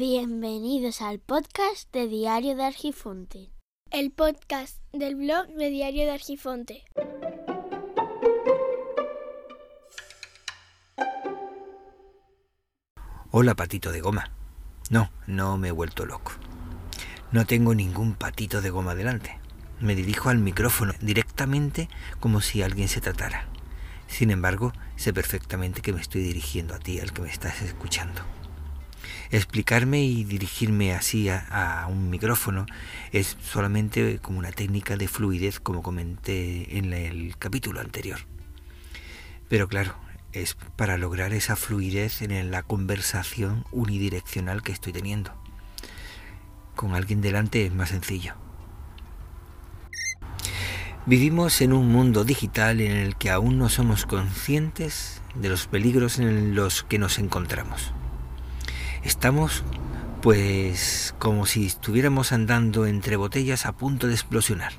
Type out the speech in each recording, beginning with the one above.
Bienvenidos al podcast de Diario de Argifonte. El podcast del blog de Diario de Argifonte. Hola patito de goma. No, no me he vuelto loco. No tengo ningún patito de goma delante. Me dirijo al micrófono directamente como si alguien se tratara. Sin embargo, sé perfectamente que me estoy dirigiendo a ti, al que me estás escuchando. Explicarme y dirigirme así a, un micrófono es solamente como una técnica de fluidez, como comenté en el capítulo anterior. Pero claro, es para lograr esa fluidez en la conversación unidireccional que estoy teniendo. Con alguien delante es más sencillo. Vivimos en un mundo digital en el que aún no somos conscientes de los peligros en los que nos encontramos. Estamos pues como si estuviéramos andando entre botellas a punto de explosionar.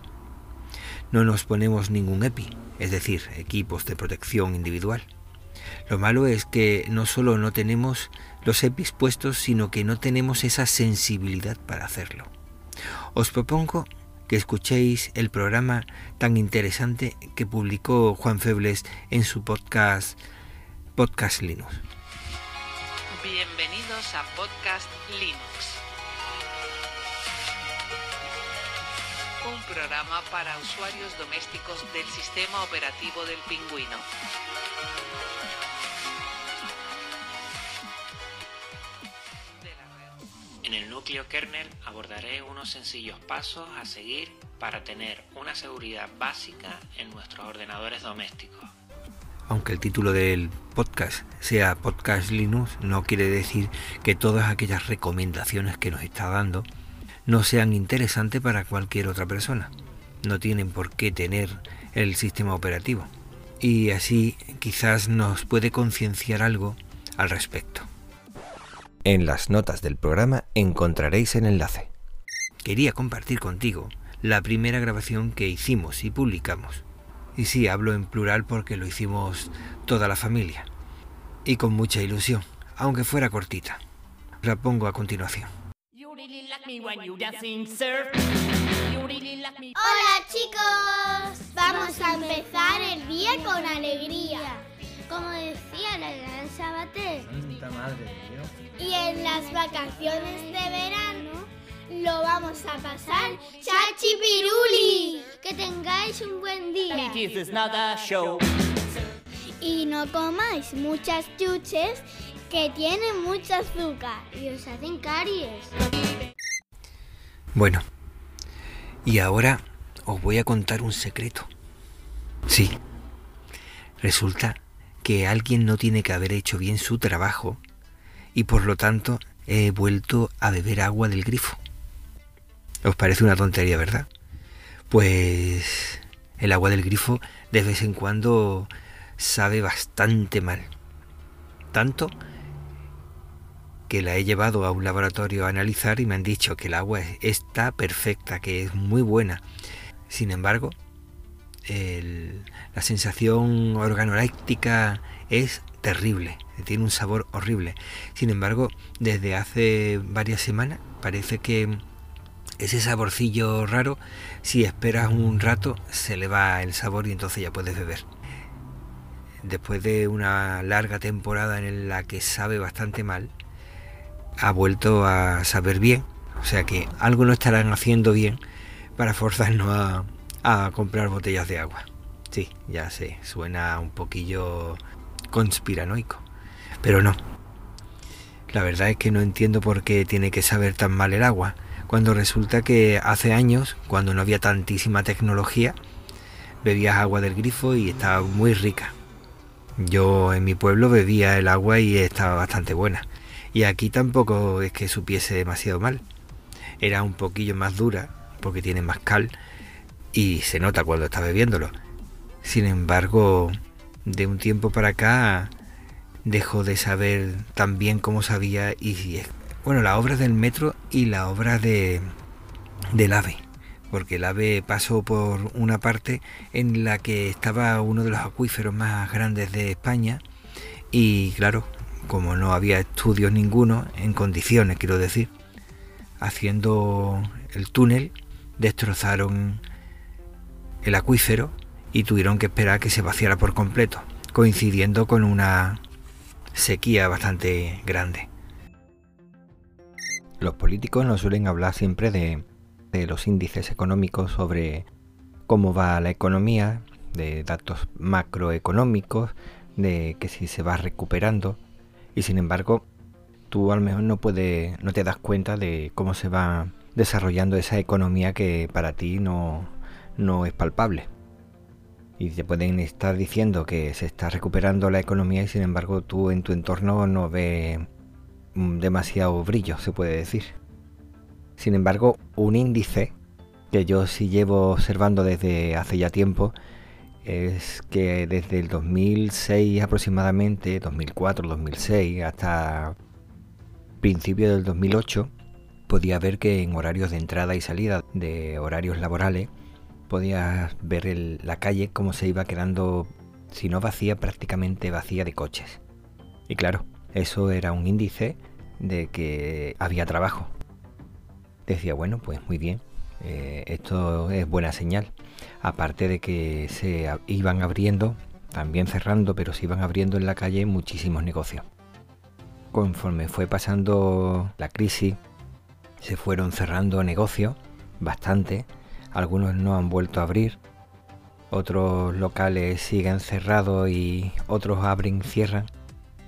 No nos ponemos ningún EPI, es decir, equipos de protección individual. Lo malo es que no solo no tenemos los EPIs puestos, sino que no tenemos esa sensibilidad para hacerlo. Os propongo que escuchéis el programa tan interesante que publicó Juan Febles en su podcast Podcast Linux. Bienvenidos a Podcast Linux. Un programa para usuarios domésticos del sistema operativo del pingüino. En el núcleo kernel abordaré unos sencillos pasos a seguir para tener una seguridad básica en nuestros ordenadores domésticos aunque el título del podcast sea Podcast Linux, no quiere decir que todas aquellas recomendaciones que nos está dando no sean interesantes para cualquier otra persona. No tienen por qué tener el sistema operativo. Y así quizás nos puede concienciar algo al respecto. En las notas del programa encontraréis el enlace. Quería compartir contigo la primera grabación que hicimos y publicamos y sí, hablo en plural porque lo hicimos toda la familia. Y con mucha ilusión, aunque fuera cortita. La pongo a continuación. Hola chicos, vamos a empezar el día con alegría. Como decía la gran Sabater. Y en las vacaciones de verano lo vamos a pasar chachi piruli. Que tengáis un buen día. Y no comáis muchas chuches que tienen mucho azúcar y os hacen caries. Bueno, y ahora os voy a contar un secreto. Sí, resulta que alguien no tiene que haber hecho bien su trabajo y por lo tanto he vuelto a beber agua del grifo. ¿Os parece una tontería, verdad? Pues el agua del grifo de vez en cuando sabe bastante mal. Tanto que la he llevado a un laboratorio a analizar y me han dicho que el agua está perfecta, que es muy buena. Sin embargo, la sensación organoléctica es terrible, tiene un sabor horrible. Sin embargo, desde hace varias semanas parece que ese saborcillo raro, si esperas un rato, se le va el sabor y entonces ya puedes beber. Después de una larga temporada en la que sabe bastante mal, ha vuelto a saber bien. O sea que algo no estarán haciendo bien para forzarnos a, a comprar botellas de agua. Sí, ya sé, suena un poquillo conspiranoico. Pero no. La verdad es que no entiendo por qué tiene que saber tan mal el agua cuando resulta que hace años, cuando no había tantísima tecnología, bebías agua del grifo y estaba muy rica. Yo en mi pueblo bebía el agua y estaba bastante buena. Y aquí tampoco es que supiese demasiado mal. Era un poquillo más dura porque tiene más cal y se nota cuando está bebiéndolo. Sin embargo, de un tiempo para acá dejó de saber tan bien como sabía y bueno, la obra del metro y la obra de, del AVE, porque el AVE pasó por una parte en la que estaba uno de los acuíferos más grandes de España y claro, como no había estudios ninguno, en condiciones, quiero decir, haciendo el túnel, destrozaron el acuífero y tuvieron que esperar que se vaciara por completo, coincidiendo con una sequía bastante grande. Los políticos nos suelen hablar siempre de, los índices económicos sobre cómo va la economía, de datos macroeconómicos, de que si se va recuperando. Y sin embargo tú al menos no puedes no te das cuenta de cómo se va desarrollando esa economía que para ti no, no es palpable. Y te pueden estar diciendo que se está recuperando la economía y sin embargo tú en tu entorno no ves demasiado brillo se puede decir sin embargo un índice que yo sí llevo observando desde hace ya tiempo es que desde el 2006 aproximadamente, 2004, 2006, hasta principio del 2008, podía ver que en horarios de entrada y salida de horarios laborales, podías ver la calle como se iba quedando, si no vacía, prácticamente vacía de coches. Y claro, eso era un índice de que había trabajo. Decía, bueno, pues muy bien, eh, esto es buena señal. Aparte de que se iban abriendo, también cerrando, pero se iban abriendo en la calle muchísimos negocios. Conforme fue pasando la crisis, se fueron cerrando negocios, bastante. Algunos no han vuelto a abrir. Otros locales siguen cerrados y otros abren cierran.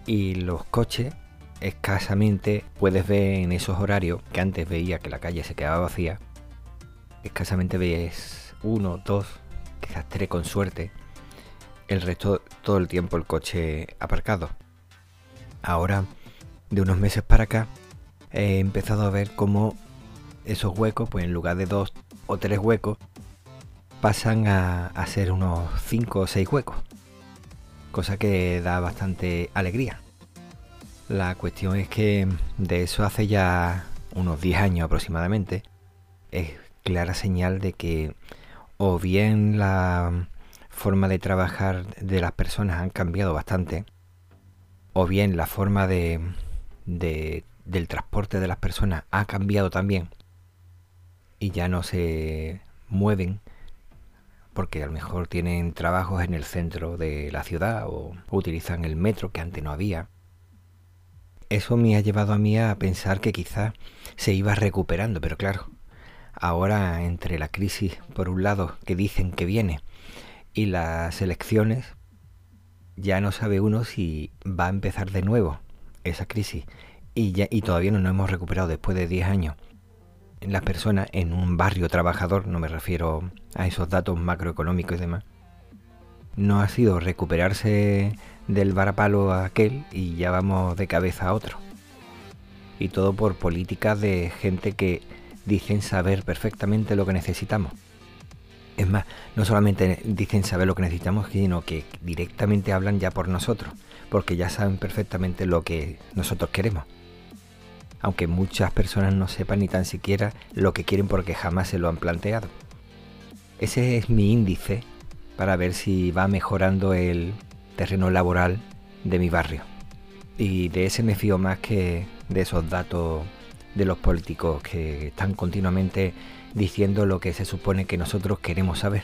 Y los coches, escasamente puedes ver en esos horarios, que antes veía que la calle se quedaba vacía, escasamente ves uno, dos, quizás tres con suerte. El resto todo el tiempo el coche aparcado. Ahora, de unos meses para acá, he empezado a ver cómo esos huecos, pues en lugar de dos o tres huecos, pasan a, a ser unos cinco o seis huecos. Cosa que da bastante alegría. La cuestión es que de eso hace ya unos 10 años aproximadamente, es clara señal de que o bien la forma de trabajar de las personas han cambiado bastante, o bien la forma de, del transporte de las personas ha cambiado también y ya no se mueven porque a lo mejor tienen trabajos en el centro de la ciudad o utilizan el metro que antes no había. Eso me ha llevado a mí a pensar que quizás se iba recuperando, pero claro, Ahora, entre la crisis, por un lado, que dicen que viene, y las elecciones, ya no sabe uno si va a empezar de nuevo esa crisis. Y, ya, y todavía no nos hemos recuperado después de 10 años. Las personas en un barrio trabajador, no me refiero a esos datos macroeconómicos y demás, no ha sido recuperarse del varapalo aquel y ya vamos de cabeza a otro. Y todo por políticas de gente que dicen saber perfectamente lo que necesitamos. Es más, no solamente dicen saber lo que necesitamos, sino que directamente hablan ya por nosotros, porque ya saben perfectamente lo que nosotros queremos. Aunque muchas personas no sepan ni tan siquiera lo que quieren porque jamás se lo han planteado. Ese es mi índice para ver si va mejorando el terreno laboral de mi barrio. Y de ese me fío más que de esos datos de los políticos que están continuamente diciendo lo que se supone que nosotros queremos saber.